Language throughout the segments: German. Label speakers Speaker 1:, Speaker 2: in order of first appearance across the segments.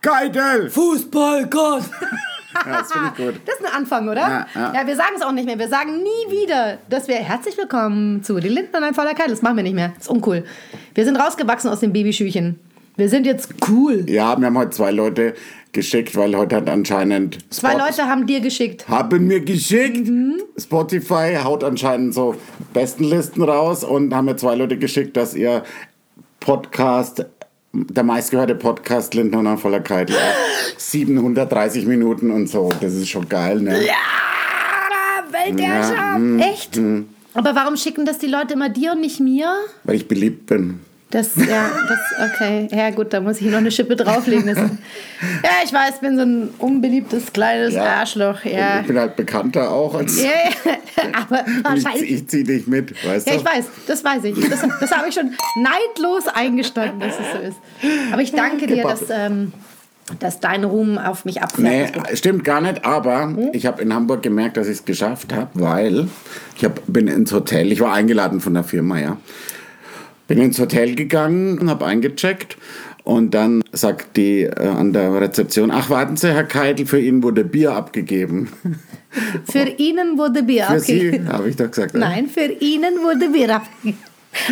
Speaker 1: Keitel!
Speaker 2: Fußballgott!
Speaker 1: Ja, das finde ich gut.
Speaker 2: Das ist ein Anfang, oder?
Speaker 1: Ja, ja.
Speaker 2: wir sagen es auch nicht mehr. Wir sagen nie wieder, dass wir herzlich willkommen zu Die Linden ein voller Keil. Das machen wir nicht mehr. Das ist uncool. Wir sind rausgewachsen aus dem Babyschüchen. Wir sind jetzt cool.
Speaker 1: Ja, wir haben heute zwei Leute geschickt, weil heute hat anscheinend
Speaker 2: Zwei
Speaker 1: Spot-
Speaker 2: Leute haben dir geschickt.
Speaker 1: haben mir geschickt. Spotify haut anscheinend so Bestenlisten raus und haben mir zwei Leute geschickt, dass ihr Podcast, der meistgehörte Podcast Lindner und voller Keitel auf 730 Minuten und so. Das ist schon geil, ne?
Speaker 2: Ja, Weltherrschaft. Echt? Aber warum schicken das die Leute immer dir und nicht mir?
Speaker 1: Weil ich beliebt bin.
Speaker 2: Das, ja, das, okay. Ja, gut, da muss ich noch eine Schippe drauflegen. Das, ja, ich weiß, bin so ein unbeliebtes kleines
Speaker 1: Ja.
Speaker 2: Arschloch. Ja.
Speaker 1: Ich bin halt bekannter auch als.
Speaker 2: Ja, ja. Aber
Speaker 1: Ich,
Speaker 2: wahrscheinlich.
Speaker 1: ich zieh dich mit, weißt
Speaker 2: Ja,
Speaker 1: du?
Speaker 2: ich weiß, das weiß ich. Das, das habe ich schon neidlos eingestanden, dass es so ist. Aber ich danke dir, dass, ähm, dass dein Ruhm auf mich
Speaker 1: Nee,
Speaker 2: abfährt.
Speaker 1: stimmt gar nicht, aber ich habe in Hamburg gemerkt, dass ich es geschafft habe, weil ich hab, bin ins Hotel, ich war eingeladen von der Firma, ja. Bin ins Hotel gegangen, habe eingecheckt und dann sagt die äh, an der Rezeption, ach warten Sie, Herr Keitel, für Ihnen wurde Bier abgegeben.
Speaker 2: Für Ihnen wurde Bier
Speaker 1: Für
Speaker 2: abgegeben.
Speaker 1: Sie, habe ich doch gesagt.
Speaker 2: Nein, für Ihnen wurde Bier abgegeben.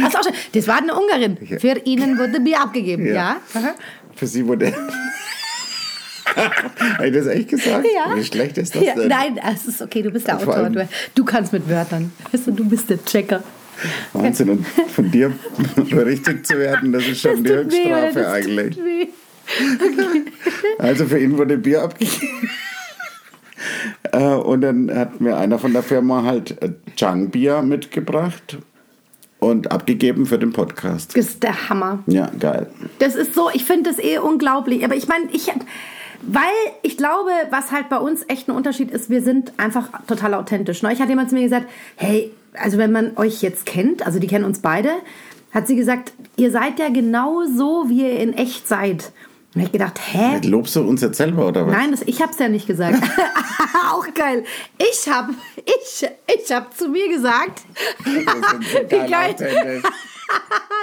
Speaker 2: Auch schon. das war eine Ungarin. Für Ihnen wurde Bier abgegeben. Ja.
Speaker 1: Ja.
Speaker 2: Aha.
Speaker 1: Für Sie wurde... habe ich das echt gesagt?
Speaker 2: Ja.
Speaker 1: Wie schlecht ist das
Speaker 2: ja.
Speaker 1: denn?
Speaker 2: Nein, es ist okay, du bist der Autor. Du, du kannst mit Wörtern. Weißt du, du bist der Checker.
Speaker 1: Wahnsinn, und von dir berichtigt zu werden, das ist schon die
Speaker 2: tut weh,
Speaker 1: Höchststrafe
Speaker 2: das
Speaker 1: eigentlich.
Speaker 2: Weh.
Speaker 1: Also für ihn wurde Bier abgegeben. Äh, und dann hat mir einer von der Firma halt äh, Chang-Bier mitgebracht und abgegeben für den Podcast.
Speaker 2: Das ist der Hammer.
Speaker 1: Ja, geil.
Speaker 2: Das ist so, ich finde das eh unglaublich. Aber ich meine, ich, weil ich glaube, was halt bei uns echt ein Unterschied ist, wir sind einfach total authentisch. Neulich hat jemand zu mir gesagt, hey, also wenn man euch jetzt kennt, also die kennen uns beide, hat sie gesagt, ihr seid ja genau so, wie ihr in echt seid. Und ich gedacht, hä?
Speaker 1: Lobst du uns jetzt selber oder was?
Speaker 2: Nein, das, ich hab's ja nicht gesagt. Auch geil. Ich hab, ich, ich hab zu mir gesagt. Wie
Speaker 1: geil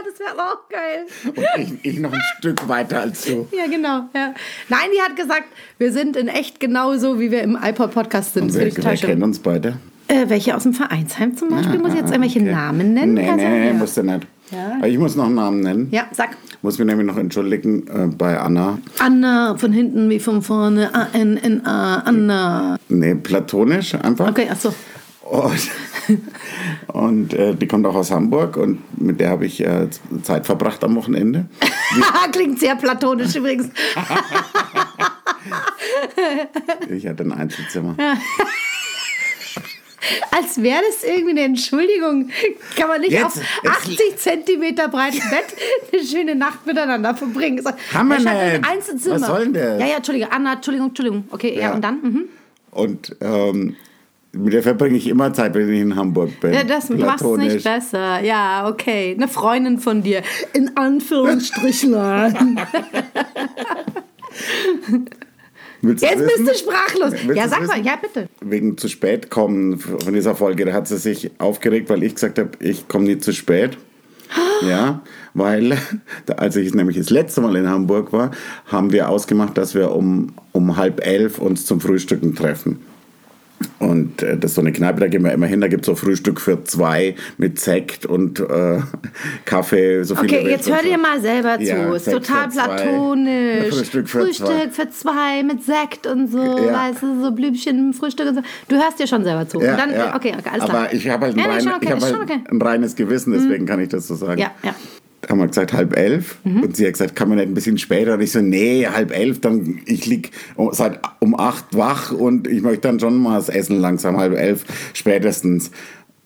Speaker 2: das wäre auch geil.
Speaker 1: Und ich, ich noch ein Stück weiter als du.
Speaker 2: Ja, genau. Ja. Nein, die hat gesagt, wir sind in echt genauso, wie wir im iPod-Podcast sind. Das total
Speaker 1: wer
Speaker 2: schön.
Speaker 1: kennt uns beide?
Speaker 2: Äh, welche aus dem Vereinsheim zum Beispiel? muss ich jetzt irgendwelche
Speaker 1: Okay.
Speaker 2: Namen nennen?
Speaker 1: Nee, nee,
Speaker 2: ja.
Speaker 1: musst du nicht.
Speaker 2: Ja.
Speaker 1: Ich muss noch einen Namen nennen.
Speaker 2: ja, sag.
Speaker 1: Muss mich nämlich noch entschuldigen äh, bei Anna.
Speaker 2: Anna von hinten wie von vorne. A-N-N-A. Anna.
Speaker 1: Nee, platonisch einfach.
Speaker 2: Okay, achso.
Speaker 1: Und, und äh, die kommt auch aus Hamburg und mit der habe ich äh, Zeit verbracht am Wochenende.
Speaker 2: Klingt sehr platonisch übrigens.
Speaker 1: Ich hatte ein Einzelzimmer.
Speaker 2: Als wäre das irgendwie eine Entschuldigung. Kann man nicht
Speaker 1: Jetzt-
Speaker 2: auf
Speaker 1: jetzt-
Speaker 2: 80 Zentimeter breitem Bett eine schöne Nacht miteinander verbringen?
Speaker 1: Wir
Speaker 2: hatte ein
Speaker 1: nicht.
Speaker 2: Einzelzimmer.
Speaker 1: Was soll denn das?
Speaker 2: Ja, ja, Entschuldige, Anna, Entschuldigung, Entschuldigung. Okay, ja,
Speaker 1: Ja.
Speaker 2: und dann? Mhm.
Speaker 1: Und ähm, mit der verbringe ich immer Zeit, wenn ich in Hamburg bin.
Speaker 2: Ja, das macht es nicht besser. Ja, okay. Eine Freundin von dir. In Anführungsstrichen.
Speaker 1: Willst
Speaker 2: Jetzt
Speaker 1: wissen?
Speaker 2: bist du sprachlos.
Speaker 1: Willst
Speaker 2: Ja, sag mal, ja, bitte.
Speaker 1: Wegen zu spät kommen von dieser Folge, da hat sie sich aufgeregt, weil ich gesagt habe, ich komme nie zu spät. Ja, weil als ich nämlich das letzte Mal in Hamburg war, haben wir ausgemacht, dass wir um, um halb elf uns zum Frühstücken treffen. Und äh, das ist so eine Kneipe, da gehen wir immer hin, da gibt es so Frühstück für zwei mit Sekt und äh, Kaffee, so viele
Speaker 2: Okay, jetzt hör dir mal selber zu.
Speaker 1: Ja,
Speaker 2: ist
Speaker 1: Sekt
Speaker 2: total
Speaker 1: zwei.
Speaker 2: platonisch.
Speaker 1: Frühstück für zwei.
Speaker 2: Frühstück für zwei mit Sekt und so,
Speaker 1: Ja.
Speaker 2: weißt du, so Blümchen, Frühstück und so. Du hörst dir schon selber zu.
Speaker 1: Ja,
Speaker 2: dann,
Speaker 1: ja.
Speaker 2: okay, okay, alles klar.
Speaker 1: Aber ich habe halt, ein, rein,
Speaker 2: okay,
Speaker 1: hab halt
Speaker 2: okay. Mhm.
Speaker 1: ein reines Gewissen, deswegen kann ich das so sagen.
Speaker 2: Ja, ja.
Speaker 1: Haben wir gesagt, halb elf.
Speaker 2: Mhm.
Speaker 1: Und sie hat gesagt, kann man nicht ein bisschen später? Und ich so, nee, halb elf, dann, ich lieg um- seit um acht wach und ich möchte dann schon mal das Essen langsam, halb elf spätestens.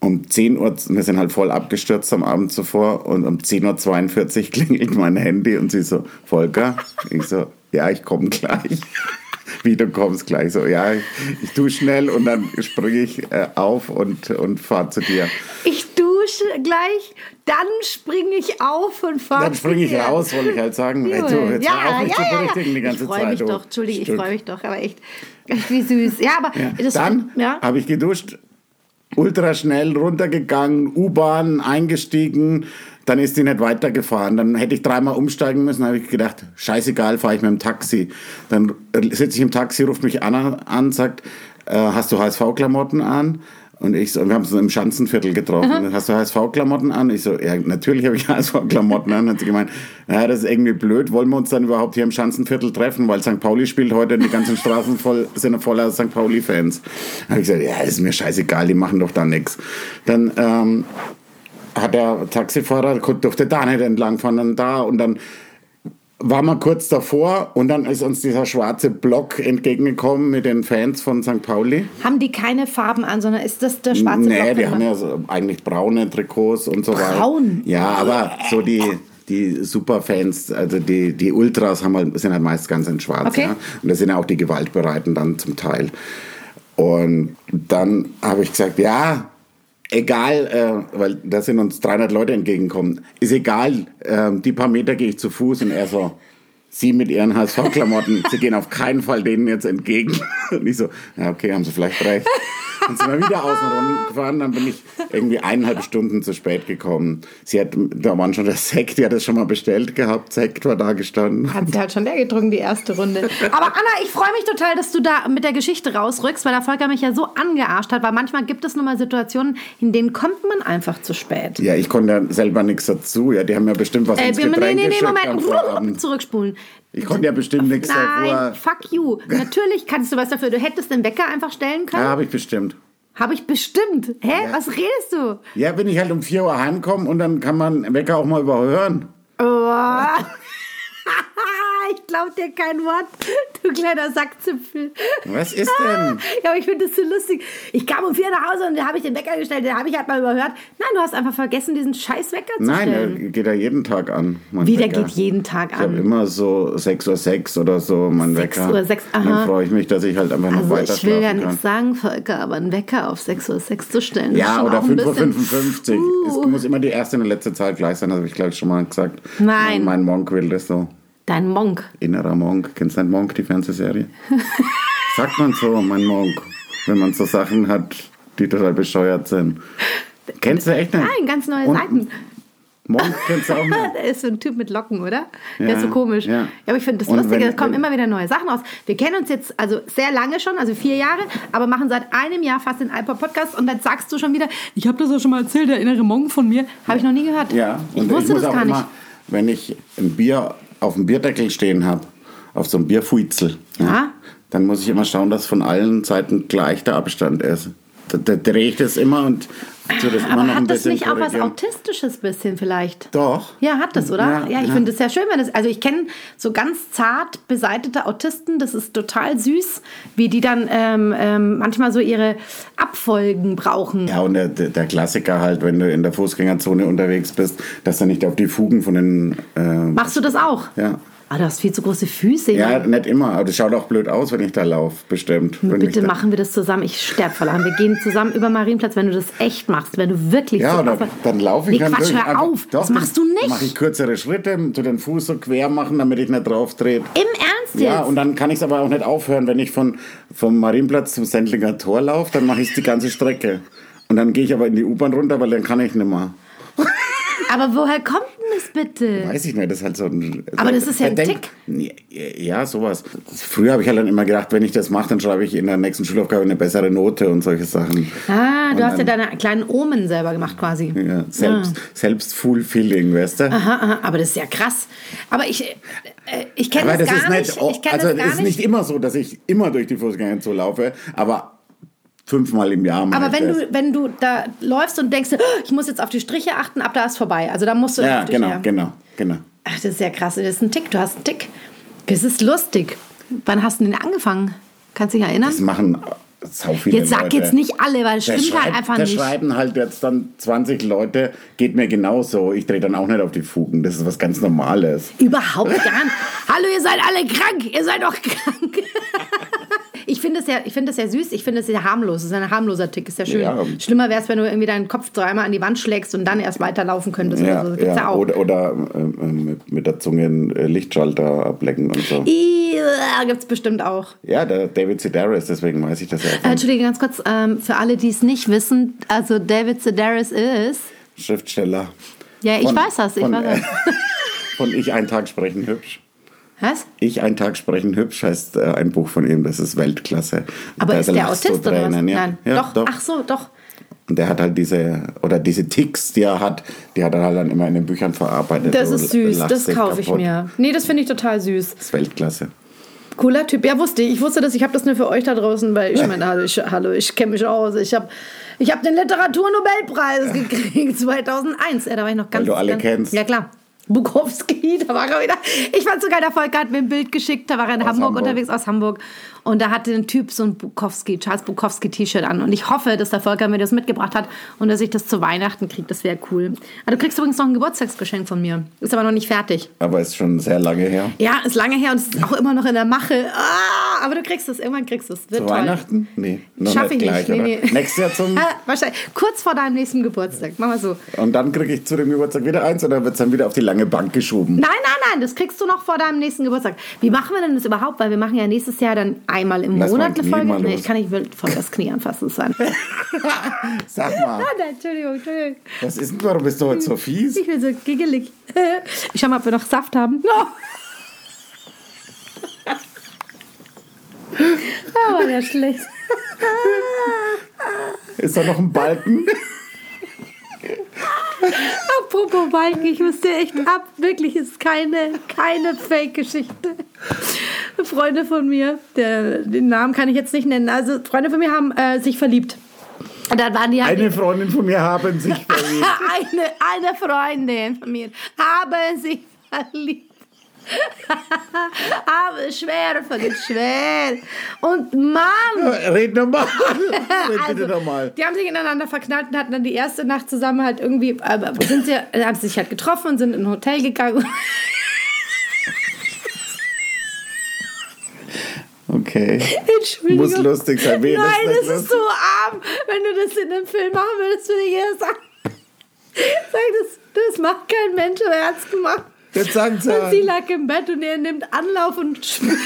Speaker 1: Um 10 Uhr, wir sind halt voll abgestürzt am Abend zuvor und um 10.42 Uhr klingelt mein Handy und sie so, Volker? Ich so, ja, ich komme gleich. Wie, du kommst gleich? So, ja, ich, ich tue schnell und dann springe ich äh, auf und, und fahre zu dir.
Speaker 2: Ich gleich, dann springe ich auf und fahre
Speaker 1: Dann springe ich
Speaker 2: zu
Speaker 1: raus, wollte ich halt sagen. Ey, du, jetzt hör auf mich zu berichtigen die ganze
Speaker 2: ich freue mich
Speaker 1: du
Speaker 2: doch, Entschuldige, ich freue mich doch, aber echt, echt wie süß. Ja, aber
Speaker 1: Ja. Dann
Speaker 2: ja.
Speaker 1: habe ich geduscht, ultra schnell runtergegangen, U-Bahn eingestiegen, dann ist die nicht weitergefahren. Dann hätte ich dreimal umsteigen müssen, habe ich gedacht, scheißegal, fahre ich mit dem Taxi. Dann sitze ich im Taxi, ruft mich Anna an, sagt, äh, hast du HSV-Klamotten an? Und ich so, wir haben uns im Schanzenviertel getroffen. Dann Hast du HSV-Klamotten an? Ich so, ja, natürlich habe ich HSV-Klamotten an. Hat sie gemeint, ja, das ist irgendwie blöd. Wollen wir uns dann überhaupt hier im Schanzenviertel treffen? Weil St. Pauli spielt heute und die ganzen Straßen voll, sind voller St. Pauli-Fans. Habe ich gesagt, ja, ist mir scheißegal, die machen doch da nichts. Dann ähm, hat der Taxifahrer, durfte da nicht entlangfahren, dann da und dann war man kurz davor und dann ist uns dieser schwarze Block entgegengekommen mit den Fans von St. Pauli.
Speaker 2: Haben die keine Farben an, sondern ist das der schwarze
Speaker 1: nee,
Speaker 2: Block?
Speaker 1: die haben ja so eigentlich braune Trikots und so weiter.
Speaker 2: Braun?
Speaker 1: Ja, aber so die, die Superfans, also die, die Ultras haben halt, sind halt meist ganz in schwarz.
Speaker 2: Okay.
Speaker 1: Ja? Und das sind ja auch die Gewaltbereiten dann zum Teil. Und dann habe ich gesagt, ja, egal, äh, weil da sind uns 300 Leute entgegengekommen, ist egal, äh, die paar Meter gehe ich zu Fuß und er so, Sie mit Ihren HSV-Klamotten, Sie gehen auf keinen Fall denen jetzt entgegen. Und ich so, ja okay, haben Sie vielleicht recht. Dann sind wir wieder außen rum gefahren, dann bin ich irgendwie eineinhalb Stunden zu spät gekommen. Sie hat, da waren schon der Sekt, die hat das schon mal bestellt gehabt, Sekt war da gestanden.
Speaker 2: Hat sie halt schon leer getrunken, die erste Runde. Aber Anna, ich freue mich total, dass du da mit der Geschichte rausrückst, weil der Volker mich ja so angearscht hat, weil manchmal gibt es nun mal Situationen, in denen kommt man einfach zu spät.
Speaker 1: Ja, ich konnte ja selber nichts dazu. Ja, die haben ja bestimmt was
Speaker 2: Äh,
Speaker 1: ins
Speaker 2: nee,
Speaker 1: Getränk
Speaker 2: nee, nee,
Speaker 1: am
Speaker 2: Moment. Zurückspulen.
Speaker 1: Ich konnte ja bestimmt nichts
Speaker 2: Nein,
Speaker 1: davor.
Speaker 2: fuck you. Natürlich kannst du was dafür. Du hättest den Wecker einfach stellen können.
Speaker 1: Ja, habe ich bestimmt.
Speaker 2: Habe ich bestimmt. Hä? Was redest du?
Speaker 1: Ja, wenn ich halt um 4 Uhr heimkomme und dann kann man Wecker auch mal überhören.
Speaker 2: Oh. ich glaub dir kein Wort, du kleiner Sackzipfel.
Speaker 1: Was ist denn?
Speaker 2: Ja, aber ich finde das so lustig. Ich kam um vier nach Hause und da habe ich den Wecker gestellt, den habe ich halt mal überhört. Nein, du hast einfach vergessen, diesen scheiß Wecker zu
Speaker 1: Nein, der
Speaker 2: stellen.
Speaker 1: geht ja jeden Tag an.
Speaker 2: Wie, der geht jeden Tag
Speaker 1: Ich habe
Speaker 2: an.
Speaker 1: immer so 6.06 Uhr oder so mein
Speaker 2: 6
Speaker 1: Wecker.
Speaker 2: Uhr, 6, aha.
Speaker 1: Dann freue ich mich, dass ich halt einfach noch
Speaker 2: Also
Speaker 1: weiter
Speaker 2: ich will ja nichts sagen, Volker, aber einen Wecker auf 6.06 Uhr zu stellen.
Speaker 1: Ja, oder
Speaker 2: auch ein
Speaker 1: 5.55 Uhr.
Speaker 2: Uh.
Speaker 1: Es muss immer die erste und letzte Zahl gleich sein, das habe ich glaube ich schon mal gesagt.
Speaker 2: Nein.
Speaker 1: Mein, mein Monk will das so.
Speaker 2: Dein Monk.
Speaker 1: Innerer Monk. Kennst du den Monk, die Fernsehserie? Sagt man so, mein Monk. Wenn man so Sachen hat, die total bescheuert sind. Kennst du echt nicht?
Speaker 2: Nein, ganz neue
Speaker 1: Und
Speaker 2: Seiten.
Speaker 1: Monk kennst du auch nicht?
Speaker 2: Der ist so ein Typ mit Locken, oder? Der
Speaker 1: Ja,
Speaker 2: ist so komisch.
Speaker 1: ja.
Speaker 2: Ja, aber ich finde das Lustige, es kommen immer wieder neue Sachen raus. Wir kennen uns jetzt also sehr lange schon, also vier Jahre, aber machen seit einem Jahr fast den Alper Podcast und dann sagst du schon wieder, ich habe das ja schon mal erzählt, der innere Monk von mir. Habe ich noch nie gehört.
Speaker 1: Ja,
Speaker 2: ich
Speaker 1: und
Speaker 2: wusste
Speaker 1: muss
Speaker 2: das gar
Speaker 1: immer,
Speaker 2: nicht.
Speaker 1: wenn ich ein Bier auf dem Bierdeckel stehen habe, auf so einem Bierfuizel,
Speaker 2: Ja.
Speaker 1: dann muss ich immer schauen, dass von allen Seiten gleich der Abstand ist. Da, da drehe ich das immer und
Speaker 2: Aber hat das nicht auch was. Autistisches bisschen vielleicht?
Speaker 1: Doch.
Speaker 2: Ja, hat das, oder?
Speaker 1: Ja,
Speaker 2: Ja, ich
Speaker 1: ja.
Speaker 2: finde es sehr schön, wenn das. Also ich kenne so ganz zart beseitete Autisten, das ist total süß, wie die dann ähm, ähm, manchmal so ihre Abfolgen brauchen.
Speaker 1: Ja, und der, der der Klassiker halt, wenn du in der Fußgängerzone unterwegs bist, dass du nicht auf die Fugen von den... Äh,
Speaker 2: Machst du das auch?
Speaker 1: ja.
Speaker 2: Ah, du hast viel zu große Füße.
Speaker 1: ja, nicht immer, aber das schaut auch blöd aus, wenn ich da laufe, bestimmt. Ich
Speaker 2: Bitte machen wir das zusammen. Ich sterbe vor Lachen. Wir gehen zusammen über Marienplatz, wenn du das echt machst. Wenn du wirklich
Speaker 1: Ja,
Speaker 2: so aufhör-
Speaker 1: dann laufe ich
Speaker 2: Nee, Quatsch, hör auf. das machst du nicht.
Speaker 1: mache ich kürzere Schritte, tu den Fuß so quer machen, damit ich nicht drauf drehe.
Speaker 2: Im Ernst jetzt?
Speaker 1: Ja, und dann kann ich es aber auch nicht aufhören. Wenn ich von, vom Marienplatz zum Sendlinger Tor laufe, dann mache ich die ganze Strecke. Und dann gehe ich aber in die U-Bahn runter, weil dann kann ich nicht mehr.
Speaker 2: Aber woher kommt das bitte?
Speaker 1: Weiß ich nicht, das ist halt so ein...
Speaker 2: Aber das ist ja ein
Speaker 1: Denk- Ja, sowas. Früher habe ich halt dann immer gedacht, wenn ich das mache, dann schreibe ich in der nächsten Schulaufgabe eine bessere Note und solche Sachen.
Speaker 2: Ah, du
Speaker 1: Und
Speaker 2: hast ja
Speaker 1: dann-
Speaker 2: deine kleinen Omen selber gemacht quasi.
Speaker 1: Ja, selbst, selbst Fulfilling, weißt du?
Speaker 2: Aha, aha, aber das ist ja krass. Aber ich, äh, ich kenne das,
Speaker 1: das
Speaker 2: gar
Speaker 1: ist
Speaker 2: nicht.
Speaker 1: nicht,
Speaker 2: Ich
Speaker 1: also es ist nicht immer so, dass ich immer durch die Fußgängerzone laufe, aber fünfmal im Jahr
Speaker 2: Aber wenn du, wenn du da läufst und denkst, oh, ich muss jetzt auf die Striche achten, ab da ist vorbei. Also da musst du
Speaker 1: Ja, genau,
Speaker 2: ja.
Speaker 1: genau, genau.
Speaker 2: Ach, das ist ja krass. Das ist ein Tick. Du hast einen Tick. Das ist lustig. Wann hast du denn angefangen? Kannst du dich erinnern?
Speaker 1: Das machen sau viele
Speaker 2: Jetzt sag
Speaker 1: Leute.
Speaker 2: jetzt nicht alle, weil es
Speaker 1: Da
Speaker 2: stimmt halt
Speaker 1: schreibt-
Speaker 2: einfach
Speaker 1: da
Speaker 2: nicht.
Speaker 1: schreiben halt jetzt dann 20 Leute, geht mir genauso. Ich drehe dann auch nicht auf die Fugen. Das ist was ganz Normales.
Speaker 2: Überhaupt gar nicht. Hallo, ihr seid alle krank. Ihr seid doch krank. Ich finde es ja, ich finde es ja süß. Ich finde es ja harmlos. Es ist ein harmloser Tick. Ist ja schön.
Speaker 1: Ja.
Speaker 2: Schlimmer wäre es, wenn du irgendwie deinen Kopf dreimal an die Wand schlägst und dann erst weiterlaufen könntest.
Speaker 1: Ja,
Speaker 2: oder so. Ja,
Speaker 1: ja.
Speaker 2: auch.
Speaker 1: Oder, oder ähm, ähm, mit, der Zunge einen äh, Lichtschalter ablecken und so.
Speaker 2: Gibt es bestimmt auch.
Speaker 1: Ja, der David Sedaris, deswegen weiß ich das ja.
Speaker 2: Äh, Entschuldige, ganz kurz, ähm, für alle, die es nicht wissen, also David Sedaris ist.
Speaker 1: Schriftsteller.
Speaker 2: Ja, ich
Speaker 1: Von-
Speaker 2: weiß das. Ich
Speaker 1: von,
Speaker 2: weiß das.
Speaker 1: äh, Von Ich ein Tag sprechen hübsch.
Speaker 2: Was?
Speaker 1: Ich ein Tag sprechen hübsch heißt äh, ein Buch von ihm, das ist Weltklasse.
Speaker 2: Aber
Speaker 1: Da
Speaker 2: ist der Autist oder was?
Speaker 1: Ja.
Speaker 2: Nein.
Speaker 1: Ja,
Speaker 2: doch.
Speaker 1: doch.
Speaker 2: Ach so, doch.
Speaker 1: Und der hat halt diese, oder diese Ticks, die er hat, die hat er halt dann immer in den Büchern verarbeitet.
Speaker 2: Das ist süß. Das kaufe ich mir. Nee, das finde ich total süß.
Speaker 1: Das ist Weltklasse.
Speaker 2: Cooler Typ. Ja, wusste ich. Ich wusste das. Ich habe das nur für euch da draußen, weil ich meine, hallo, ich, hallo, ich kenne mich aus. Ich habe ich hab den Literaturnobelpreis gekriegt 2001. Ja, da war ich noch ganz.
Speaker 1: du alle
Speaker 2: ganz,
Speaker 1: kennst.
Speaker 2: Ja, klar. Bukowski, da war er wieder. Ich fand so geil, der Volker hat mir ein Bild geschickt, da war er in
Speaker 1: Aus
Speaker 2: Hamburg,
Speaker 1: Hamburg.
Speaker 2: unterwegs aus Hamburg. Und da hatte ein Typ so ein Bukowski, Charles Bukowski T-Shirt an. Und ich hoffe, dass der Volker mir das mitgebracht hat und dass ich das zu Weihnachten kriege. Das wäre cool. Aber du kriegst übrigens noch ein Geburtstagsgeschenk von mir. Ist aber noch nicht fertig.
Speaker 1: Aber ist schon sehr lange her.
Speaker 2: Ja, ist lange her und ist auch immer noch in der Mache. Ah, aber du kriegst es, irgendwann kriegst du es. Wird
Speaker 1: Zu
Speaker 2: toll.
Speaker 1: Weihnachten? Nee, noch
Speaker 2: Schaff ich
Speaker 1: nicht gleich,
Speaker 2: nicht. Nee, nee.
Speaker 1: Nächstes Jahr zum...
Speaker 2: Ah, wahrscheinlich. Kurz vor deinem nächsten Geburtstag. Mach mal so.
Speaker 1: Und dann kriege ich zu dem Geburtstag wieder eins oder wird es dann wieder auf die lange Bank geschoben?
Speaker 2: Nein, nein, nein, das kriegst du noch vor deinem nächsten Geburtstag. Wie machen wir denn das überhaupt? Weil wir machen ja nächstes Jahr dann einmal im
Speaker 1: Lass
Speaker 2: Monat eine Folge. Nee, ich kann nicht voll das Knie anfassen. Das war
Speaker 1: Sag mal,
Speaker 2: Ah, nein, Entschuldigung, Entschuldigung.
Speaker 1: was ist denn, warum bist du heute so fies?
Speaker 2: Ich bin so giggelig. Ich schau mal, ob wir noch Saft haben. No. Ah, war ja schlecht.
Speaker 1: Ist da noch ein Balken?
Speaker 2: Apropos Balken, ich musste echt ab. Wirklich, ist keine, keine Fake-Geschichte. Freunde von mir, der, den Namen kann ich jetzt nicht nennen. Also Freunde von mir haben äh, sich verliebt. Und dann waren die halt
Speaker 1: Eine Freundin von mir haben sich verliebt.
Speaker 2: eine, eine Freundin von mir haben sich verliebt. Aber schwer vergeht schwer. Und Mann!
Speaker 1: Red nochmal. Red bitte
Speaker 2: Also,
Speaker 1: nochmal.
Speaker 2: Die haben sich ineinander verknallt und hatten dann die erste Nacht zusammen halt irgendwie, äh, sind sie, haben sich halt getroffen und sind in ein Hotel gegangen.
Speaker 1: Okay.
Speaker 2: Entschuldigung.
Speaker 1: Muss lustig sein. Wehe,
Speaker 2: Nein,
Speaker 1: das
Speaker 2: das
Speaker 1: ist
Speaker 2: so arm. Wenn du das in einem Film machen würdest, würde ich eher sagen. Sag, das, das macht kein Mensch, aber er hat's gemacht.
Speaker 1: Jetzt sagen sie.
Speaker 2: Und sie lag im Bett und er nimmt Anlauf und springt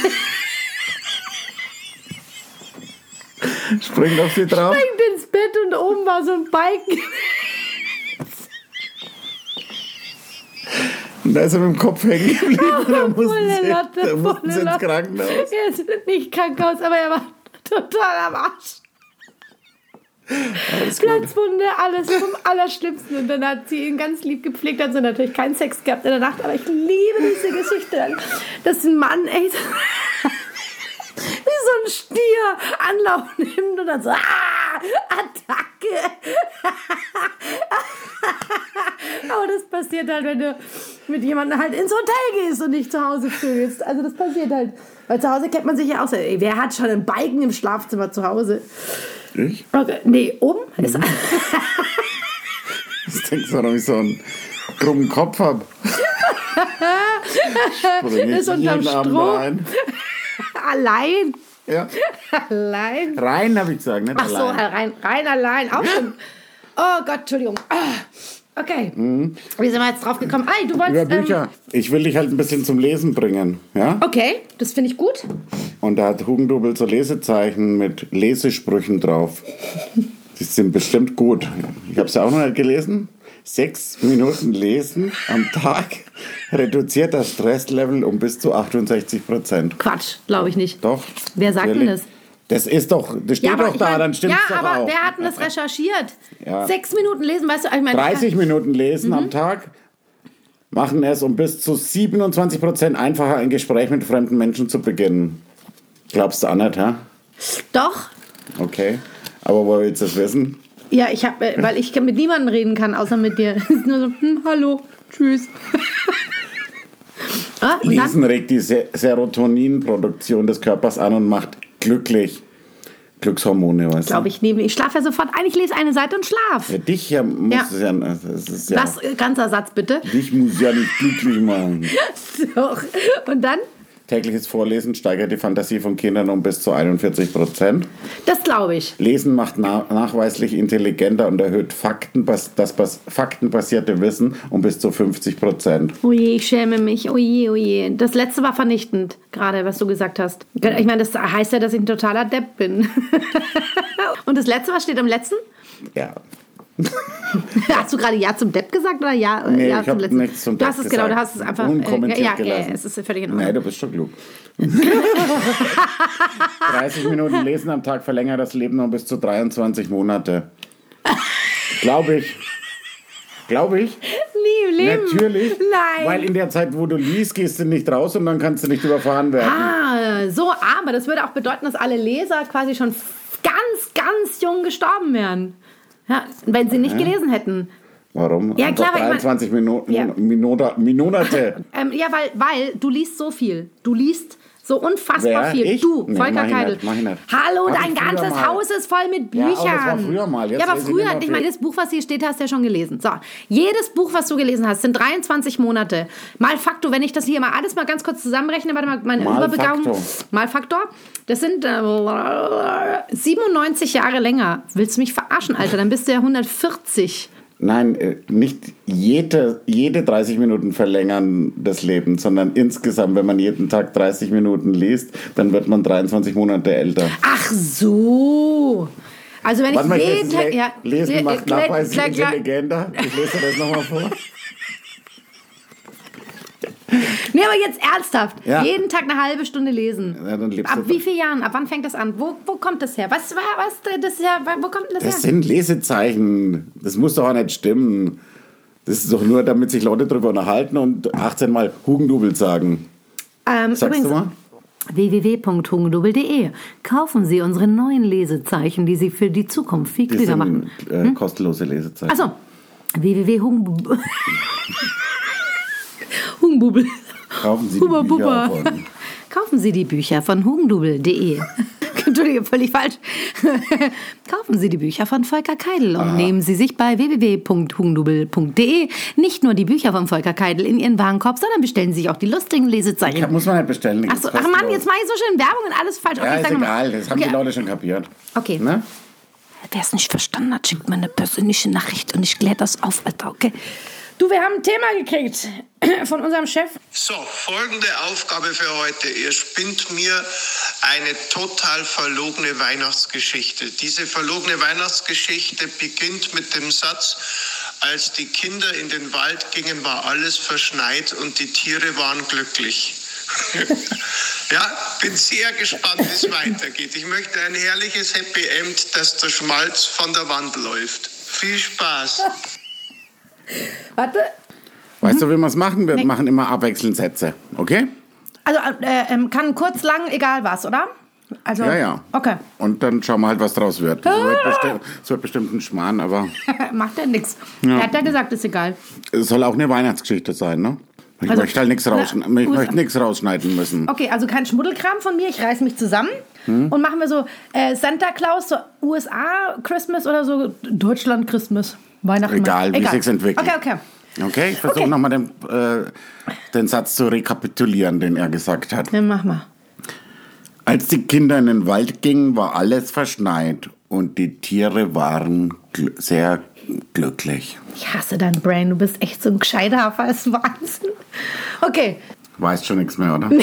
Speaker 1: Springt auf sie drauf.
Speaker 2: ins Bett und oben war so ein Balken.
Speaker 1: Und da ist er mit dem Kopf hängen geblieben. Da mussten sie,
Speaker 2: Latte,
Speaker 1: da mussten sie ins. Krankenhaus.
Speaker 2: Er ist nicht Krankenhaus, aber er war total am Arsch.
Speaker 1: Alles.
Speaker 2: Platzwunde, alles vom Allerschlimmsten. Und dann hat sie ihn ganz lieb gepflegt, hat sie natürlich keinen Sex gehabt in der Nacht, aber ich liebe diese Geschichte. Dass ein Mann echt wie so ein Stier Anlauf nimmt und dann so, ah, Attacke. aber das passiert halt, wenn du mit jemandem halt ins Hotel gehst und nicht zu Hause fühlst. Also das passiert halt. Weil zu Hause kennt man sich ja auch so, ey, wer hat schon einen Balken im Schlafzimmer zu Hause?
Speaker 1: Ich?
Speaker 2: Okay. Nee, um ist
Speaker 1: Ich denke, warum ich so einen krummen Kopf habe.
Speaker 2: Ist unterm Stroh. allein.
Speaker 1: Ja.
Speaker 2: Allein.
Speaker 1: Rein habe ich gesagt, nicht
Speaker 2: Ach so,
Speaker 1: allein.
Speaker 2: rein, rein allein. Auch schon. Oh Gott, Entschuldigung. Ah, Okay. Wie sind wir jetzt drauf gekommen? Ei, du
Speaker 1: Mhm. Über
Speaker 2: wolltest.
Speaker 1: Bücher. Ich will dich halt ein bisschen zum Lesen bringen. Ja?
Speaker 2: okay, das finde ich gut.
Speaker 1: Und da hat Hugendubel so Lesezeichen mit Lesesprüchen drauf. Die sind bestimmt gut. Ich habe es ja auch noch nicht gelesen. Sechs Minuten Lesen am Tag reduziert das Stresslevel um bis zu 68 Prozent.
Speaker 2: Quatsch, glaube ich nicht.
Speaker 1: Doch.
Speaker 2: Wer sagt denn das?
Speaker 1: Das ist doch, das steht doch
Speaker 2: ich
Speaker 1: da,
Speaker 2: mein-
Speaker 1: dann stimmt
Speaker 2: Ja,
Speaker 1: doch
Speaker 2: aber
Speaker 1: auch.
Speaker 2: wer hat denn das recherchiert?
Speaker 1: Ja.
Speaker 2: Sechs Minuten lesen, weißt du, ich meine.
Speaker 1: 30 Minuten lesen
Speaker 2: Mhm.
Speaker 1: am Tag machen es, um bis zu 27 Prozent einfacher ein Gespräch mit fremden Menschen zu beginnen. Glaubst du auch nicht, hä?
Speaker 2: Doch.
Speaker 1: Okay. Aber wo willst du das wissen?
Speaker 2: Ja, ich habe, weil ich mit niemandem reden kann, außer mit dir. Es ist Nur so, hm, hallo, tschüss. ah,
Speaker 1: Lesen regt die Se Serotoninproduktion des Körpers an und macht glücklich. Glückshormone, weißt
Speaker 2: glaube ich, nehme ich schlafe ja sofort ein. Ich lese eine Seite und schlaf.
Speaker 1: Für dich ja muss
Speaker 2: Ja.
Speaker 1: es ja, das ist ja
Speaker 2: Das äh, ganzer Satz bitte.
Speaker 1: dich muss ja nicht glücklich machen.
Speaker 2: Doch. Und dann?
Speaker 1: Tägliches Vorlesen steigert die Fantasie von Kindern um bis zu 41 Prozent.
Speaker 2: Das glaube ich.
Speaker 1: Lesen macht na nachweislich intelligenter und erhöht Fakten, das bas faktenbasierte Wissen um bis zu 50 Prozent.
Speaker 2: Oh je, ich schäme mich. Oh je, oh. Das letzte war vernichtend, gerade was du gesagt hast. Ich meine, das heißt ja, dass ich ein totaler Depp bin. Und das letzte, was steht am letzten?
Speaker 1: Ja.
Speaker 2: Hast du gerade Ja zum Depp gesagt oder Ja,
Speaker 1: Nee,
Speaker 2: ja
Speaker 1: ich hab
Speaker 2: letzten?
Speaker 1: nichts zum
Speaker 2: Du hast
Speaker 1: Depp
Speaker 2: es genau, du hast es einfach.
Speaker 1: Unkommentiert
Speaker 2: ja, ja,
Speaker 1: gelassen.
Speaker 2: ja, es ist völlig in Ordnung.
Speaker 1: Nee, du bist schon klug. 30 Minuten Lesen am Tag verlängert das Leben noch bis zu 23 Monate. Glaube ich. Glaube ich.
Speaker 2: Nie im Leben.
Speaker 1: Natürlich.
Speaker 2: Nein.
Speaker 1: Weil in der Zeit, wo du liest, gehst du nicht raus und dann kannst du nicht überfahren werden.
Speaker 2: Ah, so, aber das würde auch bedeuten, dass alle Leser quasi schon ganz, ganz jung gestorben wären. Ja, wenn sie nicht gelesen hätten.
Speaker 1: Warum?
Speaker 2: Ja, klar,
Speaker 1: Einfach
Speaker 2: weil ich mein-
Speaker 1: 23 Minuten,
Speaker 2: Ja.
Speaker 1: Minota, Minonate.
Speaker 2: Ähm, ja, weil, weil du liest so viel. Du liest so unfassbar
Speaker 1: Wer?
Speaker 2: viel.
Speaker 1: Ich?
Speaker 2: Du,
Speaker 1: Nee,
Speaker 2: Volker Keidel.
Speaker 1: ich nicht.
Speaker 2: Hallo,
Speaker 1: Hab
Speaker 2: dein ganzes
Speaker 1: mal.
Speaker 2: Haus ist voll mit
Speaker 1: Ja,
Speaker 2: Büchern.
Speaker 1: aber das war früher mal. Jetzt
Speaker 2: ja, aber
Speaker 1: ich
Speaker 2: früher,
Speaker 1: immer
Speaker 2: ich meine, das Buch, was hier steht, hast du ja schon gelesen. So, jedes Buch, was du gelesen hast, sind 23 Monate. Mal Faktor, wenn ich das hier mal alles mal ganz kurz zusammenrechne, warte mal, meine
Speaker 1: Mal
Speaker 2: Überbegabung.
Speaker 1: Faktor.
Speaker 2: Mal Faktor. Das sind äh, 97 Jahre länger. Willst du mich verarschen, Alter? Dann bist du ja 140.
Speaker 1: Nein, äh, nicht jede, jede 30 Minuten verlängern das Leben, sondern insgesamt, wenn man jeden Tag 30 Minuten liest, dann wird man 23 Monate älter.
Speaker 2: Ach so. Also wenn
Speaker 1: Warte
Speaker 2: ich jeden Tag... Ja,
Speaker 1: lesen macht nachweislich intelligenter. Ich lese das nochmal vor.
Speaker 2: Nee, aber jetzt ernsthaft.
Speaker 1: Ja.
Speaker 2: Jeden Tag eine halbe Stunde lesen.
Speaker 1: Ja, dann lebst
Speaker 2: Ab wie vielen Jahren? Ab wann fängt das an? Wo, wo kommt das her? Was war was? Das ist ja, wo kommt das,
Speaker 1: Das
Speaker 2: her?
Speaker 1: sind Lesezeichen. Das muss doch auch nicht stimmen. Das ist doch nur, damit sich Leute darüber unterhalten und 18 Mal Hugendubel sagen.
Speaker 2: Ähm,
Speaker 1: Sagst du mal?
Speaker 2: www.hugendubel.de Kaufen Sie unsere neuen Lesezeichen, die Sie für die Zukunft viel
Speaker 1: Das
Speaker 2: klüger machen.
Speaker 1: äh, kostenlose Lesezeichen.
Speaker 2: Achso. www.hugendubel. Hugendubel.
Speaker 1: Kaufen Sie die
Speaker 2: Huba
Speaker 1: Bücher von-
Speaker 2: Kaufen Sie die Bücher von hugendubel.de. Entschuldige, völlig falsch. Kaufen Sie die Bücher von Volker Keidel und nehmen Sie sich bei www.hugendubel.de nicht nur die Bücher von Volker Keidel in Ihren Warenkorb, sondern bestellen Sie sich auch die lustigen Lesezeichen.
Speaker 1: Ja, muss man halt bestellen.
Speaker 2: Achso, ach Mann, jetzt mache ich so schön Werbung und alles falsch.
Speaker 1: Ja,
Speaker 2: Okay,
Speaker 1: ist egal. Das haben
Speaker 2: okay.
Speaker 1: die Leute schon kapiert.
Speaker 2: Okay.
Speaker 1: Ne?
Speaker 2: Wer es nicht verstanden hat, schickt mir eine persönliche Nachricht und ich kläre das auf, Alter, okay? Du, wir haben ein Thema gekriegt von unserem Chef.
Speaker 3: So, folgende Aufgabe für heute. Ihr spinnt mir eine total verlogene Weihnachtsgeschichte. Diese verlogene Weihnachtsgeschichte beginnt mit dem Satz, als die Kinder in den Wald gingen, war alles verschneit und die Tiere waren glücklich. ja, bin sehr gespannt, wie es weitergeht. Ich möchte ein herrliches Happy End, dass der Schmalz von der Wand läuft. Viel Spaß.
Speaker 2: Warte.
Speaker 1: Weißt du, wie wir es machen? Wir machen immer abwechselnd Sätze. Okay?
Speaker 2: Also, äh, ähm, kann kurz, lang, egal was, oder? Also,
Speaker 1: Ja, ja.
Speaker 2: Okay.
Speaker 1: Und dann schauen wir halt, was draus wird. Das wird, besti das wird bestimmt ein Schmarrn, aber
Speaker 2: Macht ja nichts. Er hat ja gesagt, ist egal.
Speaker 1: es soll auch eine Weihnachtsgeschichte sein, ne? Ich
Speaker 2: Also,
Speaker 1: möchte halt nichts rausschneiden. Ich
Speaker 2: gut.
Speaker 1: möchte nichts rausschneiden müssen.
Speaker 2: Okay, also kein Schmuddelkram von mir. Ich reiß mich zusammen
Speaker 1: Hm?
Speaker 2: und machen wir so äh, Santa Claus, so USA Christmas oder so Deutschland Christmas, Weihnachten.
Speaker 1: Egal, wie sich's entwickelt.
Speaker 2: Okay, okay.
Speaker 1: Okay, ich versuche
Speaker 2: Okay.
Speaker 1: nochmal den, äh, den Satz zu rekapitulieren, den er gesagt hat.
Speaker 2: Dann mach mal.
Speaker 1: Als die Kinder in den Wald gingen, war alles verschneit und die Tiere waren gl sehr glücklich.
Speaker 2: Ich hasse dein Brain. Du bist echt so ein Gescheiterhafer. Das ist Wahnsinn. Okay.
Speaker 1: Weißt schon nichts mehr, oder?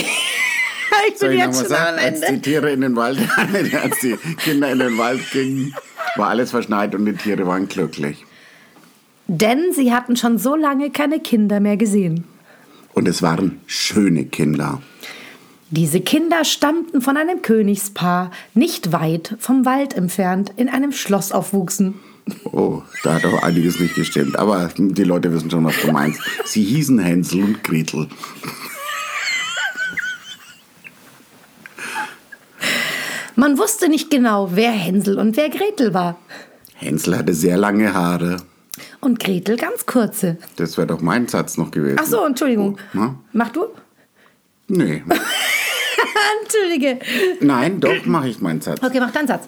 Speaker 2: Ich
Speaker 1: Soll
Speaker 2: bin
Speaker 1: ich
Speaker 2: jetzt schon am
Speaker 1: sagen? Als die
Speaker 2: Ende.
Speaker 1: Tiere in den Wald, als die Kinder in den Wald gingen, war alles verschneit und die Tiere waren glücklich.
Speaker 2: Denn sie hatten schon so lange keine Kinder mehr gesehen.
Speaker 1: Und es waren schöne Kinder.
Speaker 2: Diese Kinder stammten von einem Königspaar, nicht weit vom Wald entfernt, in einem Schloss aufwuchsen.
Speaker 1: Oh, da hat auch einiges nicht gestimmt. Aber die Leute wissen schon, was du meinst. Sie hießen Hänsel und Gretel.
Speaker 2: Man wusste nicht genau, wer Hänsel und wer Gretel war.
Speaker 1: Hänsel hatte sehr lange Haare.
Speaker 2: Und Gretel ganz kurze.
Speaker 1: Das wäre doch mein Satz noch gewesen.
Speaker 2: Ach so, Entschuldigung.
Speaker 1: Na?
Speaker 2: Mach du?
Speaker 1: Nee.
Speaker 2: Entschuldige.
Speaker 1: Nein, doch mache ich meinen Satz.
Speaker 2: Okay, mach deinen Satz.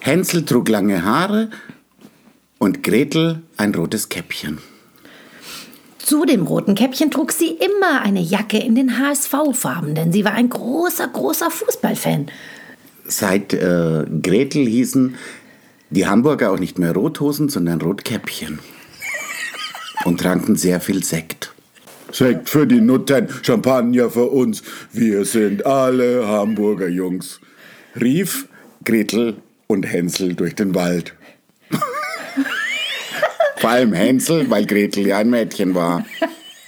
Speaker 1: Hänsel trug lange Haare und Gretel ein rotes Käppchen.
Speaker 2: Zu dem roten Käppchen trug sie immer eine Jacke in den HSV-Farben, denn sie war ein großer, großer Fußballfan.
Speaker 1: Seit äh, Gretel hießen die Hamburger auch nicht mehr Rothosen, sondern Rotkäppchen. Und tranken sehr viel Sekt. Sekt für die Nutten, Champagner für uns. Wir sind alle Hamburger Jungs. Rief Gretel und Hänsel durch den Wald. Vor allem Hänsel, weil Gretel ja ein Mädchen war.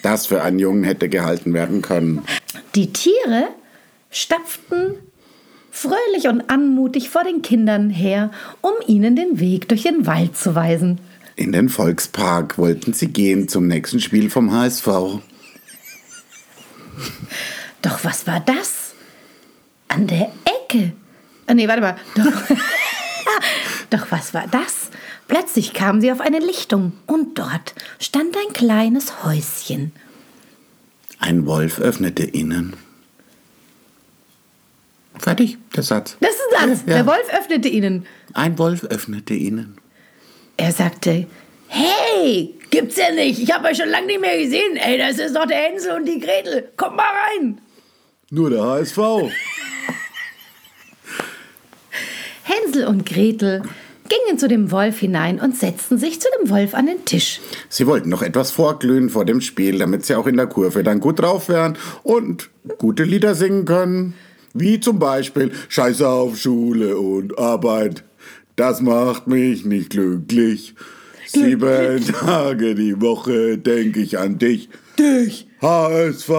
Speaker 1: Das für einen Jungen hätte gehalten werden können.
Speaker 2: Die Tiere stapften fröhlich und anmutig vor den Kindern her, um ihnen den Weg durch den Wald zu weisen.
Speaker 1: In den Volkspark wollten sie gehen zum nächsten Spiel vom HSV.
Speaker 2: Doch was war das? An der Ecke. Ah, nee, warte mal. Doch, Doch was war das? Plötzlich kamen sie auf eine Lichtung und dort stand ein kleines Häuschen.
Speaker 1: Ein Wolf öffnete ihnen. Fertig, der Satz.
Speaker 2: Das ist ein Satz.
Speaker 1: Ja.
Speaker 2: Der Wolf öffnete ihnen.
Speaker 1: Ein Wolf öffnete ihnen.
Speaker 2: Er sagte, hey, gibt's ja nicht. Ich habe euch schon lange nicht mehr gesehen. Ey, das ist doch der Hänsel und die Gretel. Kommt mal rein.
Speaker 1: Nur der HSV.
Speaker 2: Hänsel und Gretel gingen zu dem Wolf hinein und setzten sich zu dem Wolf an den Tisch.
Speaker 1: Sie wollten noch etwas vorglühen vor dem Spiel, damit sie auch in der Kurve dann gut drauf wären und gute Lieder singen können. Wie zum Beispiel Scheiße auf Schule und Arbeit. Das macht mich nicht glücklich. Sieben Tage die Woche denk ich an dich. Dich, HSV.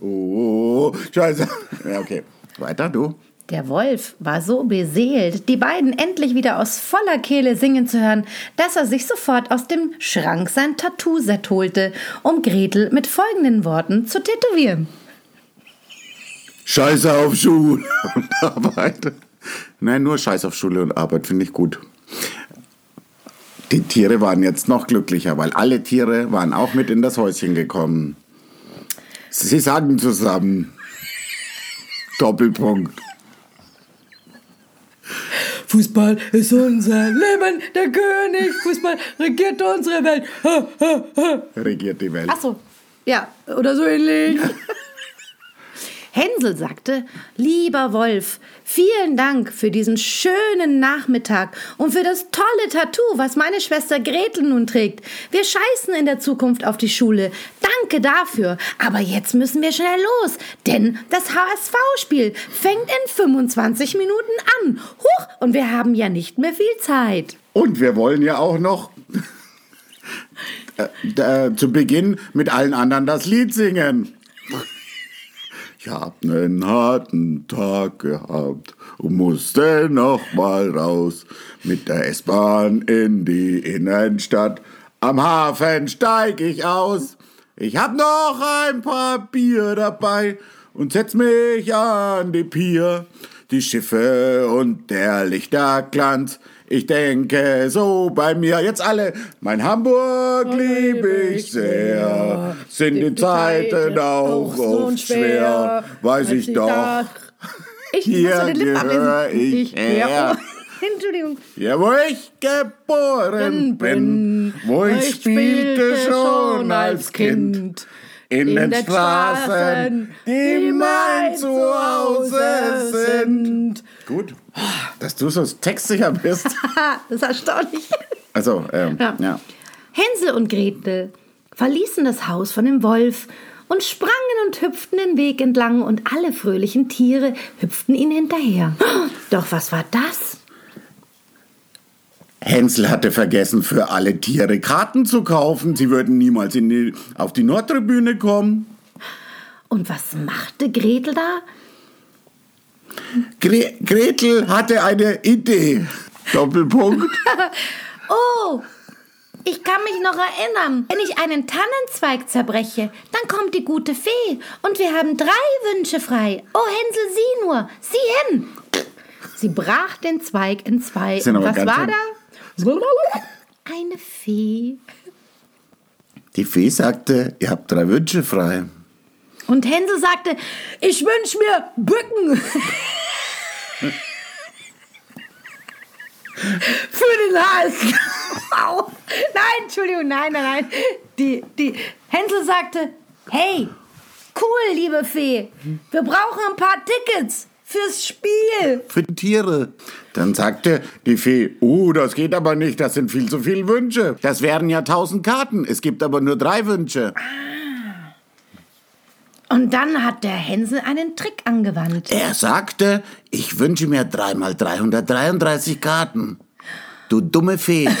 Speaker 1: Oh, Scheiße. Ja, okay. Weiter, du.
Speaker 2: Der Wolf war so beseelt, die beiden endlich wieder aus voller Kehle singen zu hören, dass er sich sofort aus dem Schrank sein Tattoo-Set holte, um Gretel mit folgenden Worten zu tätowieren.
Speaker 1: Scheiße auf Schule und Arbeit. Nein, nur Scheiß auf Schule und Arbeit finde ich gut. Die Tiere waren jetzt noch glücklicher, weil alle Tiere waren auch mit in das Häuschen gekommen. Sie sagen zusammen. Doppelpunkt.
Speaker 4: Fußball ist unser Leben, der König. Fußball regiert unsere Welt. Ha, ha, ha.
Speaker 1: Regiert die Welt.
Speaker 2: Ach so, ja, oder so ähnlich. Hänsel sagte, lieber Wolf, vielen Dank für diesen schönen Nachmittag und für das tolle Tattoo, was meine Schwester Gretel nun trägt. Wir scheißen in der Zukunft auf die Schule. Danke dafür. Aber jetzt müssen wir schnell los, denn das HSV-Spiel fängt in 25 Minuten an. Huch, und wir haben ja nicht mehr viel Zeit.
Speaker 1: Und wir wollen ja auch noch äh, äh, zu Beginn mit allen anderen das Lied singen. Ich hab nen harten Tag gehabt und musste noch mal raus mit der S-Bahn in die Innenstadt. Am Hafen steig ich aus. Ich hab noch ein paar Bier dabei und setz mich an die Pier. Die Schiffe und der Lichterglanz. Ich denke so bei mir jetzt alle, mein Hamburg lieb ich sehr. Sind die Zeiten auch oft schwer, weiß ich doch.
Speaker 2: Ich
Speaker 1: Hier
Speaker 2: muss den Lippen ablesen.
Speaker 1: ich her.
Speaker 2: Entschuldigung.
Speaker 1: Ja, wo ich geboren bin, wo ich spielte schon als Kind. In, den Straßen, die mein Zuhause sind. Gut, dass du so textsicher bist.
Speaker 2: Das ist erstaunlich.
Speaker 1: Also, ähm,
Speaker 2: Ja.
Speaker 1: ja.
Speaker 2: Hänsel und Gretel verließen das Haus von dem Wolf und sprangen und hüpften den Weg entlang und alle fröhlichen Tiere hüpften ihnen hinterher. Doch was war das?
Speaker 1: Hänsel hatte vergessen, für alle Tiere Karten zu kaufen. Sie würden niemals die, auf die Nordtribüne kommen.
Speaker 2: Und was machte Gretel da?
Speaker 1: Gre Gretel hatte eine Idee. Doppelpunkt.
Speaker 2: Oh, ich kann mich noch erinnern. Wenn ich einen Tannenzweig zerbreche, dann kommt die gute Fee und wir haben drei Wünsche frei. Oh, Hänsel, sieh nur, sieh hin. Sie brach den Zweig in zwei. Und was war da? Eine Fee.
Speaker 1: Die Fee sagte, ihr habt drei Wünsche frei.
Speaker 2: Und Hänsel sagte, ich wünsch mir Bücken. Für den Hals. Au. nein, Entschuldigung, nein, nein, nein. Die, die Hänsel sagte, hey, cool, liebe Fee, wir brauchen ein paar Tickets fürs Spiel.
Speaker 1: Für die Tiere. Dann sagte die Fee, oh, das geht aber nicht, das sind viel zu viele Wünsche. Das wären ja tausend Karten, es gibt aber nur drei Wünsche.
Speaker 2: Und dann hat der Hänsel einen Trick angewandt.
Speaker 1: Er sagte, ich wünsche mir dreimal 333 Karten. Du dumme Fee.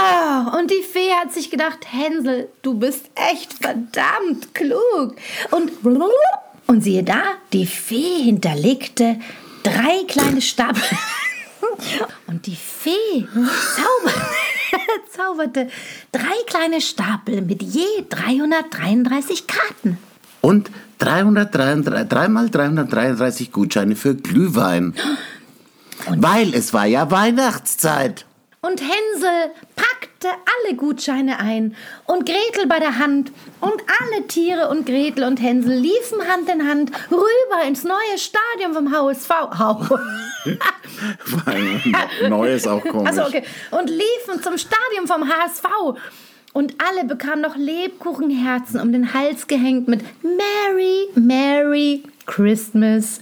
Speaker 2: Oh, und die Fee hat sich gedacht, Hänsel, du bist echt verdammt klug. Und, und siehe da, die Fee hinterlegte drei kleine Stapel. Und die Fee zauberte, zauberte drei kleine Stapel mit je 333 Karten.
Speaker 1: Und 333, dreimal 333 Gutscheine für Glühwein. Weil es war ja Weihnachtszeit.
Speaker 2: Und Hänsel packte alle Gutscheine ein und Gretel bei der Hand. Und alle Tiere und Gretel und Hänsel liefen Hand in Hand rüber ins neue Stadion vom HSV. Hau.
Speaker 1: Neues auch komisch.
Speaker 2: Achso, okay. Und liefen zum Stadion vom HSV. Und alle bekamen noch Lebkuchenherzen um den Hals gehängt mit Merry, Merry Christmas.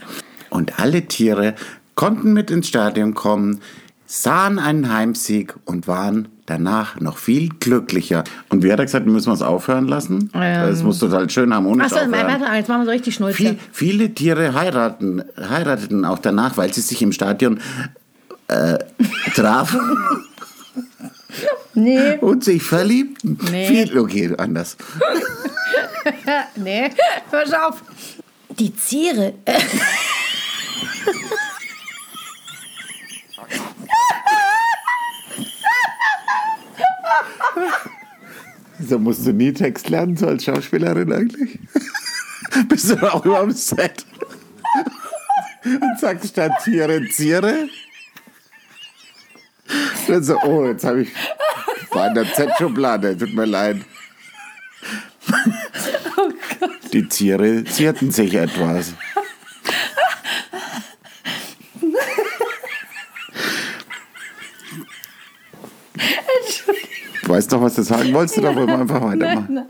Speaker 1: Und alle Tiere konnten mit ins Stadion kommen, sahen einen Heimsieg und waren danach noch viel glücklicher. Und wie hat er gesagt, müssen wir es aufhören lassen? Es muss total schön harmonisch
Speaker 2: Achso, jetzt machen wir so richtig Schnulze.
Speaker 1: Viel, viele Tiere heiraten, heirateten auch danach, weil sie sich im Stadion äh, trafen
Speaker 2: Nee,
Speaker 1: und sich verliebten.
Speaker 2: Nee.
Speaker 1: Viel, okay, anders.
Speaker 2: nee, hör auf. Die Ziere.
Speaker 1: So musst du nie Text lernen, so als Schauspielerin eigentlich. Bist du auch über dem Set? Und sagst statt Tiere, Tiere? Dann so, oh, jetzt habe ich, war in der Z-Schublade, tut mir leid. Die Tiere zierten sich etwas. Weißt doch, was du sagen wolltest, oder wollen wir einfach weitermachen?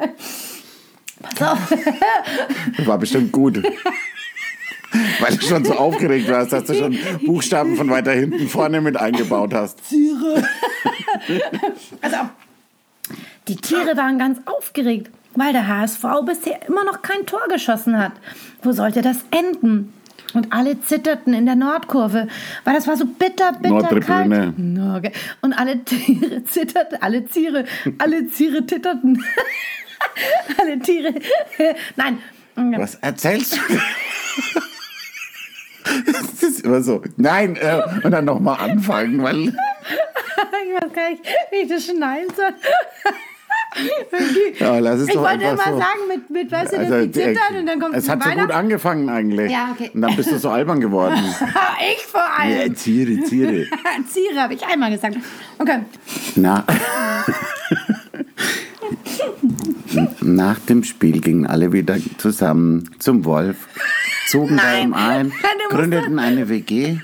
Speaker 2: Pass auf.
Speaker 1: War bestimmt gut. Weil du schon so aufgeregt warst, dass du schon Buchstaben von weiter hinten vorne mit eingebaut hast.
Speaker 2: Also, die Tiere waren ganz aufgeregt, weil der HSV bisher immer noch kein Tor geschossen hat. Wo sollte das enden? Und alle zitterten in der Nordkurve, weil das war so bitter, bitter kalt. Okay. Und alle Tiere zitterten, alle Tiere, alle Tiere titterten. alle Tiere. Nein.
Speaker 1: Was erzählst du? Das ist immer so. Nein, äh, und dann nochmal anfangen, weil
Speaker 2: Ich weiß gar nicht, wie ich das schneiden soll.
Speaker 1: Ja, lass es
Speaker 2: Ich
Speaker 1: doch
Speaker 2: wollte immer
Speaker 1: so.
Speaker 2: sagen, mit, mit weißt du,
Speaker 1: Also,
Speaker 2: die zittern
Speaker 1: äh,
Speaker 2: und dann kommt
Speaker 1: es hat so gut angefangen eigentlich.
Speaker 2: Ja, okay.
Speaker 1: Und dann bist du so albern geworden.
Speaker 2: Ich vor allem.
Speaker 1: Ja, Tiere, Tiere.
Speaker 2: Ziere habe ich einmal gesagt. Okay.
Speaker 1: Na. Nach dem Spiel gingen alle wieder zusammen zum Wolf, zogen bei ihm ein, gründeten eine WG.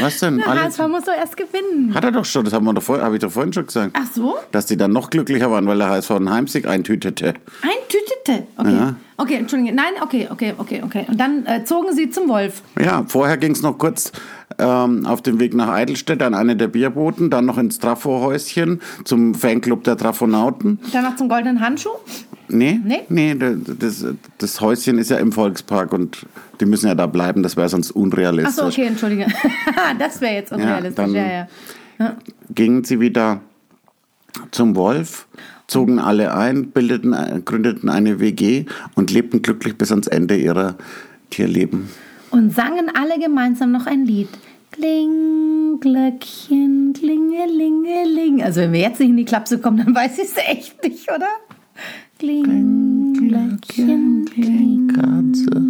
Speaker 1: Was denn? Alle,
Speaker 2: HSV muss doch erst gewinnen.
Speaker 1: hat er doch schon, das habe ich doch vorhin schon gesagt.
Speaker 2: Ach so?
Speaker 1: Dass die dann noch glücklicher waren, weil der HSV einen Heimsieg eintütete.
Speaker 2: Eintütete. Okay.
Speaker 1: Ja.
Speaker 2: Okay, Entschuldigung. Nein, okay, okay, okay, okay. Und dann äh, zogen sie zum Wolf.
Speaker 1: Ja, vorher ging es noch kurz ähm, auf dem Weg nach Eidelstedt an eine der Bierboten, dann noch ins Trafo-Häuschen zum Fanclub der Trafonauten.
Speaker 2: Danach zum goldenen Handschuh.
Speaker 1: Nee,
Speaker 2: Nee?
Speaker 1: nee das, das Häuschen ist ja im Volkspark und die müssen ja da bleiben, das wäre sonst unrealistisch.
Speaker 2: Ach so, okay, entschuldige. das wäre jetzt unrealistisch.
Speaker 1: dann-
Speaker 2: Ja, ja.
Speaker 1: Gingen sie wieder zum Wolf, zogen alle ein, bildeten, gründeten eine WG und lebten glücklich bis ans Ende ihrer Tierleben.
Speaker 2: Und sangen alle gemeinsam noch ein Lied. Kling, Glöckchen, klingelingeling. Also wenn wir jetzt nicht in die Klapse kommen, dann weiß ich es echt nicht, oder? Kling, Glöckchen, kling.
Speaker 1: Katze.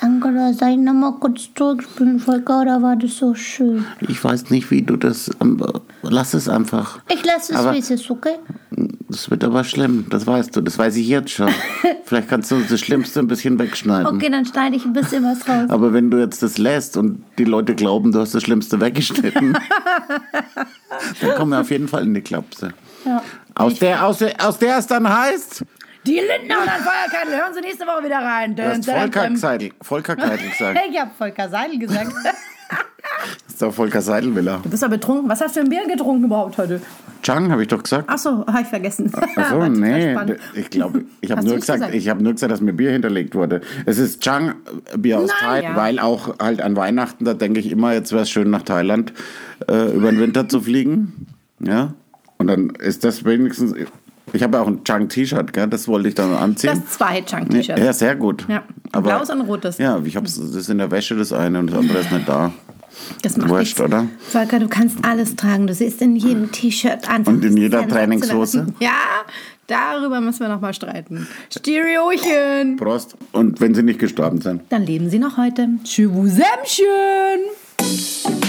Speaker 5: Danke, dass ich nochmal kurz zurückspielen, Volker, oder war das so schön?
Speaker 1: Ich weiß nicht, wie du das. ähm, Lass es einfach.
Speaker 5: Ich lasse es,
Speaker 1: Aber-
Speaker 5: wie es ist, okay?
Speaker 1: Das wird aber schlimm, das weißt du, das weiß ich jetzt schon. Vielleicht kannst du das Schlimmste ein bisschen wegschneiden.
Speaker 5: Okay, dann schneide ich ein bisschen was raus.
Speaker 1: Aber wenn du jetzt das lässt und die Leute glauben, du hast das Schlimmste weggeschnitten, dann kommen wir auf jeden Fall in die Klapse.
Speaker 2: Ja.
Speaker 1: Aus der, aus, der, aus der es dann heißt,
Speaker 2: Die Lindner und ein Feuerkeitel. Hören Sie nächste Woche wieder rein.
Speaker 1: du hast Volker Seidel, Volker gesagt.
Speaker 2: Ich habe Volker Seidel gesagt.
Speaker 1: ist doch Volker Seidelwiller.
Speaker 2: Du bist aber betrunken. Was hast du für ein Bier getrunken überhaupt heute?
Speaker 1: Chang, habe ich doch gesagt.
Speaker 2: Ach so, habe ich vergessen.
Speaker 1: Achso, nee, ich glaube, ich habe nur gesagt,
Speaker 2: gesagt?
Speaker 1: ich habe nur gesagt, dass mir Bier hinterlegt wurde. Es ist Chang Bier aus Thailand,
Speaker 2: ja.
Speaker 1: weil auch halt an Weihnachten, da denke ich immer, jetzt wäre es schön nach Thailand äh, über den Winter zu fliegen. Ja. Und dann ist das wenigstens. Ich habe ja auch ein Chang T-Shirt, gell? Das wollte ich dann anziehen.
Speaker 2: Das zwei Chunk-T-Shirts.
Speaker 1: ja, sehr gut.
Speaker 2: Ja, ein blaues und ein rotes.
Speaker 1: Ja, ich habe das ist in der Wäsche das eine und das andere ist nicht da.
Speaker 2: Das macht
Speaker 1: Wurscht,
Speaker 2: nichts.
Speaker 1: oder?
Speaker 2: Volker, du kannst alles tragen. Du siehst in jedem T-Shirt einfach.
Speaker 1: Und in jeder. Trainingshose?
Speaker 2: Ja, darüber müssen wir noch mal streiten. Stereochen.
Speaker 1: Prost. Und wenn sie nicht gestorben sind.
Speaker 2: Dann leben sie noch heute. Tschüss, schön.